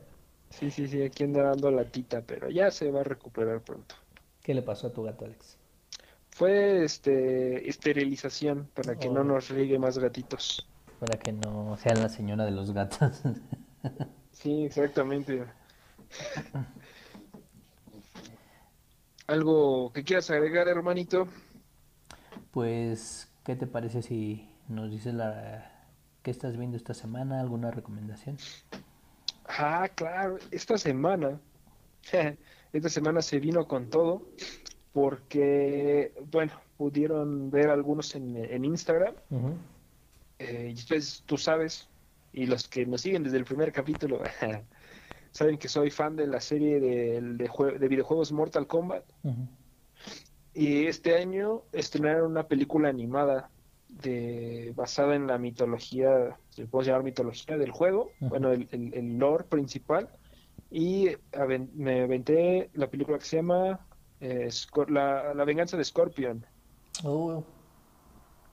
Sí, sí, sí, aquí anda dando latita, pero ya se va a recuperar pronto. ¿Qué le pasó a tu gato, Alex? Fue este esterilización para que no Oh. nos riegue más gatitos. Para que no sean la señora de los gatos. Sí, exactamente. ¿Algo que quieras agregar, hermanito? Pues, ¿qué te parece si nos dices la... qué estás viendo esta semana? ¿Alguna recomendación? Ah, claro, esta semana, esta semana se vino con todo porque, bueno, pudieron ver algunos en, en Instagram. Ujú. Eh, y pues tú sabes, y los que nos siguen desde el primer capítulo, saben que soy fan de la serie de, de jue- de videojuegos Mortal Kombat. Y este año estrenaron una película animada de, basada en la mitología, se puede llamar mitología del juego, bueno, el, el, el lore principal. Y aven- me aventé la película que se llama eh, la venganza de Scorpion. Oh,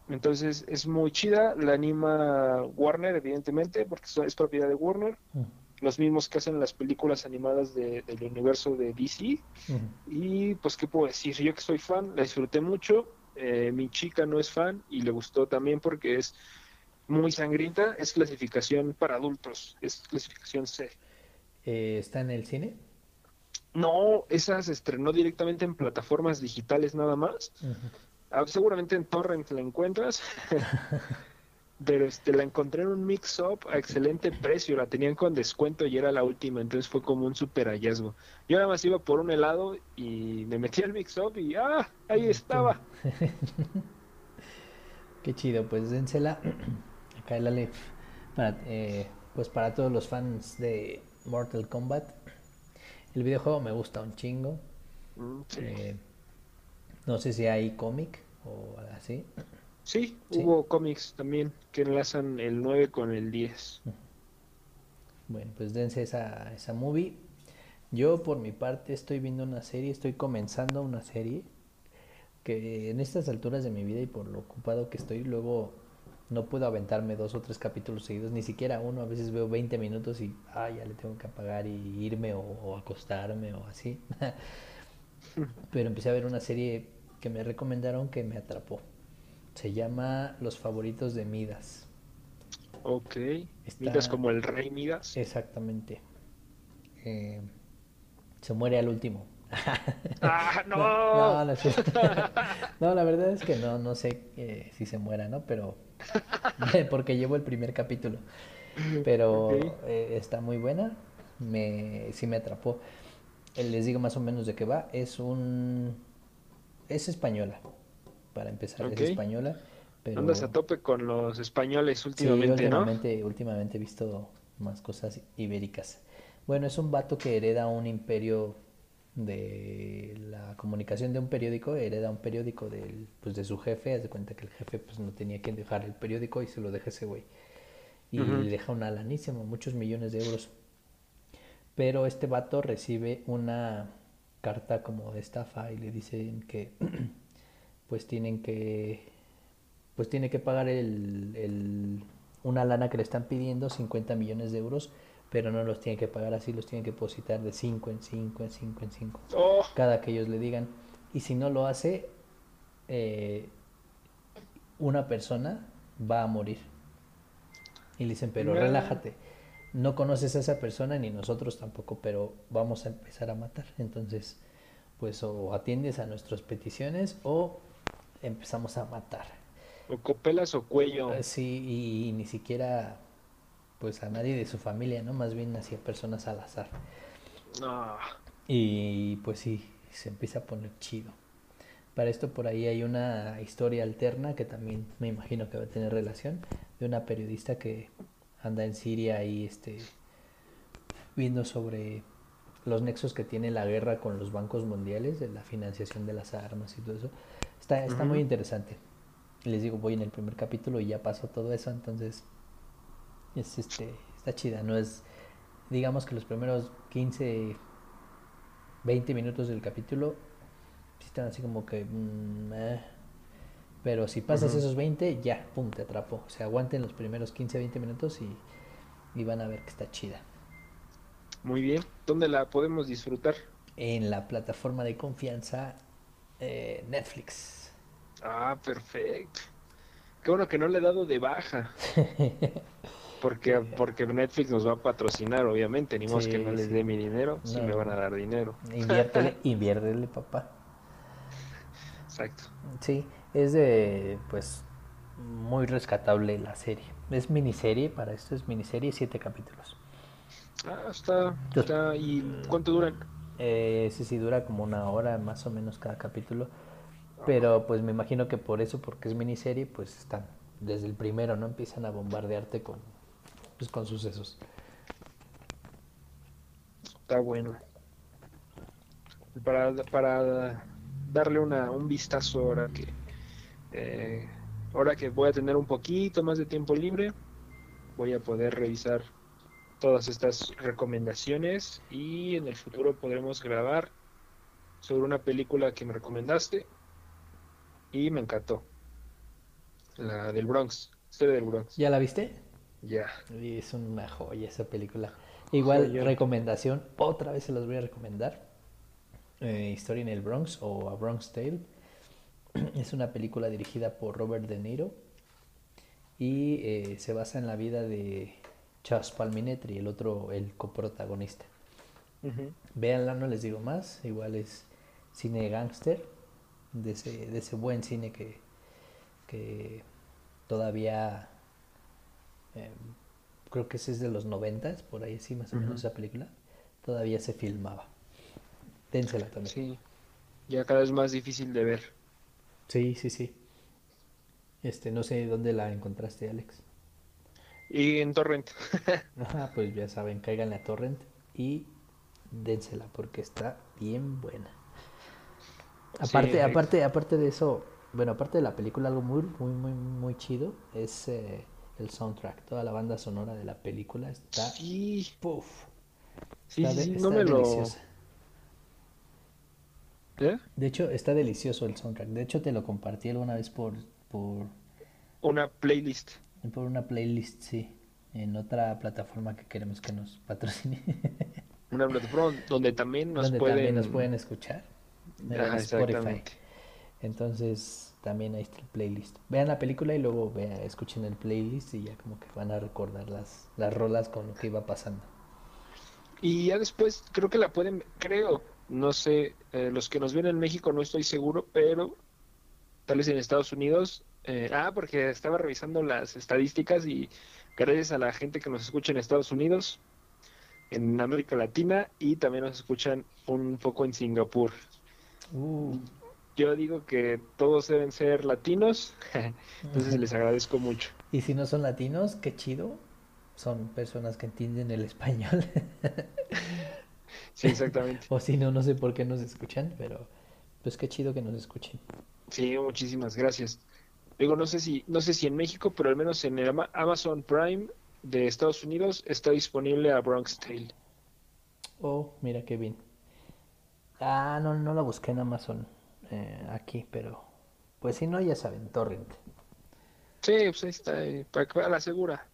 Entonces es muy chida, la anima Warner, evidentemente, porque es propiedad de Warner, los mismos que hacen las películas animadas de- del universo de DC. Y pues, ¿qué puedo decir? Yo que soy fan, la disfruté mucho. eh, mi chica no es fan y le gustó también porque es muy sangrienta. Es clasificación para adultos, es clasificación C. Eh, ¿está en el cine? No, esa se estrenó directamente en plataformas digitales nada más. Seguramente en Torrent la encuentras. Pero este, la encontré en un mix-up a excelente precio, la tenían con descuento y era la última, entonces fue como un super hallazgo. Yo nada más iba por un helado y me metí al mix-up y ¡ah! Ahí estaba. Qué chido, pues dénsela. Acá el Ale, para, eh, pues para todos los fans de Mortal Kombat. El videojuego me gusta un chingo. Mm, Sí, Eh, no sé si hay cómic o así. Sí, Sí. hubo cómics también que enlazan el 9 con el 10. Bueno, pues dense esa, esa movie. Yo por mi parte estoy viendo una serie, estoy comenzando una serie que en estas alturas de mi vida y por lo ocupado que estoy, luego no puedo aventarme dos o tres capítulos seguidos, ni siquiera uno, a veces veo 20 minutos y ah, ya le tengo que apagar y irme o, o acostarme o así. Pero empecé a ver una serie que me recomendaron que me atrapó. Se llama Los favoritos de Midas. Ok, Está- Midas como el rey Midas. Exactamente. Eh, se muere al último. ¡Ah, no! No, la verdad es que no, no sé eh, si se muera, ¿no? Pero porque llevo el primer capítulo. Pero eh, está muy buena. Me, sí me atrapó. Les digo más o menos de qué va. Es un es española. Para empezar, es española. Pero Andas a tope con los españoles Sí, últimamente, ¿no? últimamente, últimamente he visto más cosas ibéricas. Bueno, es un vato que hereda un imperio de la comunicación de un periódico, hereda un periódico del, pues de su jefe, hace cuenta que el jefe pues no tenía que dejar el periódico y se lo deja ese güey. Y le deja una lanísima, muchos millones de euros. Pero este vato recibe una carta como de estafa y le dicen que pues tienen que pues tiene que pagar el, el, una lana que le están pidiendo, 50 millones de euros, pero no los tiene que pagar así, los tiene que depositar de 5 en 5, en 5, en 5, cada que ellos le digan. Y si no lo hace, eh, una persona va a morir. Y le dicen, pero relájate, no conoces a esa persona ni nosotros tampoco, pero vamos a empezar a matar. Entonces, pues o atiendes a nuestras peticiones o empezamos a matar. O copelas o cuello. Eh, sí, y, ni siquiera pues a nadie de su familia, ¿no? Más bien hacia personas al azar. No. Y pues sí, se empieza a poner chido. Para esto por ahí hay una historia alterna que también me imagino que va a tener relación de una periodista que anda en Siria y este viendo sobre los nexos que tiene la guerra con los bancos mundiales, de la financiación de las armas y todo eso. Está, está muy interesante les digo, voy en el primer capítulo y ya pasó todo eso, entonces es este, está chida, no es, digamos que los primeros 15, 20 minutos del capítulo están así como que, mm, eh. Pero si pasas esos 20, ya, pum, te atrapo, o sea, aguanten los primeros 15, 20 minutos y, y van a ver que está chida. Muy bien, ¿dónde la podemos disfrutar? En la plataforma de confianza eh, Netflix. Ah, perfecto. Qué bueno que no le he dado de baja. Porque, porque Netflix nos va a patrocinar, obviamente. Ni que no les dé mi dinero, si me van a dar dinero. Inviértele, inviértele, papá. Exacto. Sí, es de, pues, muy rescatable la serie. Es miniserie, para esto es miniserie, siete capítulos. Ah, está, está. ¿Y cuánto duran? Eh, sí, sí, dura como una hora más o menos cada capítulo. Pero pues me imagino que por eso, porque es miniserie, pues están desde el primero, ¿no? Empiezan a bombardearte con, pues, con sucesos. Está bueno. Para, para darle una, un vistazo ahora que eh, ahora que voy a tener un poquito más de tiempo libre, voy a poder revisar todas estas recomendaciones y en el futuro podremos grabar sobre una película que me recomendaste y me encantó. La del Bronx, historia del Bronx. ¿Ya la viste? Ya. Es una joya esa película. Igual, recomendación, otra vez se los voy a recomendar. Eh, historia en el Bronx o A Bronx Tale. Es una película dirigida por Robert De Niro y eh, se basa en la vida de Charles Palminetri, el otro, el coprotagonista. Véanla, no les digo más. Igual es cine gangster de ese, de ese buen cine que, que todavía em, creo que ese es de los noventas, por ahí sí, más o menos esa película, todavía se filmaba. Dénsela también. Sí, ya cada vez más difícil de ver. Sí, sí, sí. Este, no sé dónde la encontraste, Alex. Y en Torrent. Pues ya saben, caigan a Torrent y dénsela porque está bien buena. Aparte, aparte, aparte de eso, bueno, aparte de la película, algo muy, muy, muy, muy chido es eh, el soundtrack. Toda la banda sonora de la película está. Sí. Puff. Sí, sí, no me deliciosa. ¿Eh? De hecho, está delicioso el soundtrack. De hecho, te lo compartí alguna vez por. por... Una playlist. Por una playlist, sí. En otra plataforma que queremos que nos patrocine. una plataforma donde también nos donde pueden. También nos pueden escuchar Spotify. Entonces también hay el playlist. Vean la película y luego vean, escuchen el playlist y ya como que van a recordar las, las rolas con lo que iba pasando. Y ya después creo que la pueden, creo, no sé, eh, los que nos ven en México no estoy seguro, pero tal vez en Estados Unidos. Eh, ah, porque estaba revisando las estadísticas y gracias a la gente que nos escucha en Estados Unidos, en América Latina y también nos escuchan un poco en Singapur. Uh. Yo digo que todos deben ser latinos, entonces les agradezco mucho. Y si no son latinos, qué chido, son personas que entienden el español. Sí, exactamente. o si no, no sé por qué nos escuchan, pero pues qué chido que nos escuchen. Sí, muchísimas gracias. Digo, no sé si, no sé si en México, pero al menos en el Amazon Prime de Estados Unidos está disponible a Bronx Tale. Oh, mira qué bien. Ah, no, no la busqué en Amazon eh, aquí, pero pues si no, ya saben, Torrent. Sí, pues ahí está, eh, para que la segura.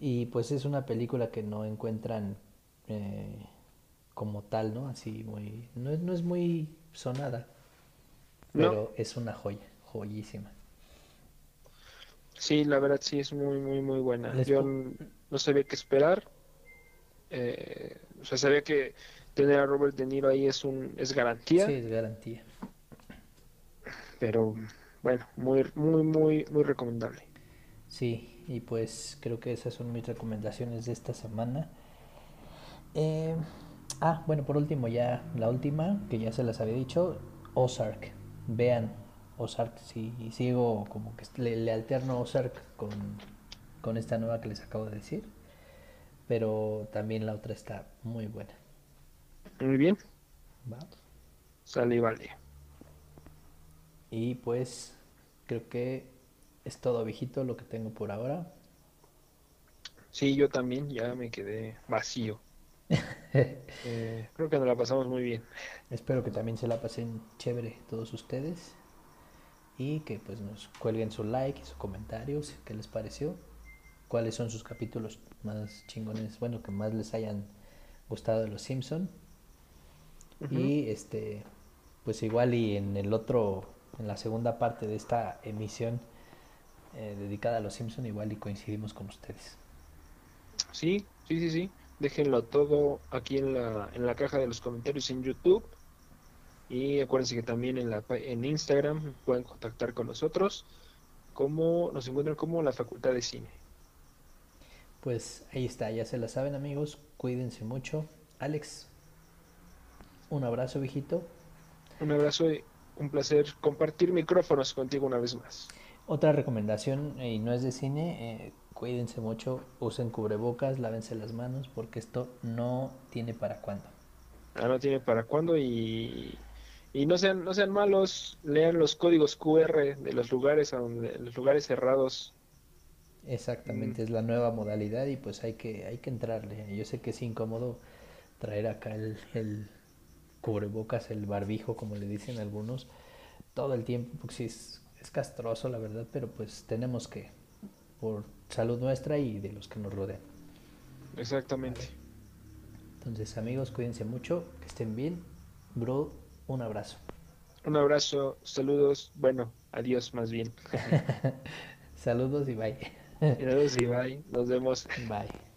Y pues es una película que no encuentran eh, como tal, ¿no? Así muy... No, no es muy sonada, pero es una joya, joyísima. Sí, la verdad sí es muy, muy, muy buena. Yo no sabía qué esperar. Eh, o sea, sabía que tener a Robert De Niro ahí es un es garantía. Sí, es garantía. Pero bueno, muy, muy, muy, muy recomendable. Sí, y pues creo que esas son mis recomendaciones de esta semana. Eh, ah, bueno, por último, ya la última, que ya se las había dicho, Ozark. Vean Ozark, si sigo como que le, alterno Ozark con, con esta nueva que les acabo de decir. Pero también la otra está muy buena. Muy bien. Va. Sale y vale. Y pues creo que es todo viejito lo que tengo por ahora. Sí, yo también ya me quedé vacío. Eh, creo que nos la pasamos muy bien. Espero que también se la pasen chévere todos ustedes y que pues nos cuelguen su like y sus comentarios, qué les pareció, cuáles son sus capítulos más chingones, bueno, que más les hayan gustado de los Simpson. Y este pues igual y en el otro en la segunda parte de esta emisión eh, dedicada a los Simpson igual y coincidimos con ustedes. Sí, sí, sí, sí. Déjenlo todo aquí en la, en la caja de los comentarios en YouTube. Y acuérdense que también en, la, en Instagram pueden contactar con nosotros. Como nos encuentran como la Facultad de Cine. Pues ahí está, ya se la saben amigos. Cuídense mucho. Alex, un abrazo, viejito. Un abrazo y un placer compartir micrófonos contigo una vez más. Otra recomendación, y no es de cine, eh, cuídense mucho, usen cubrebocas, lávense las manos, porque esto no tiene para cuándo. Ah, no tiene para cuándo y, y no sean, no sean malos, lean los códigos QR de los lugares a donde, los lugares cerrados. Exactamente, mm. es la nueva modalidad y pues hay que, hay que entrarle. Yo sé que es incómodo traer acá el, el cubrebocas, el barbijo, como le dicen algunos, todo el tiempo, porque sí es, es castroso, la verdad, pero pues tenemos que, por salud nuestra y de los que nos rodean. Exactamente. Entonces, amigos, cuídense mucho, que estén bien. Bro, un abrazo. Un abrazo, saludos, bueno, adiós más bien. saludos y bye. saludos y bye, nos vemos. Bye.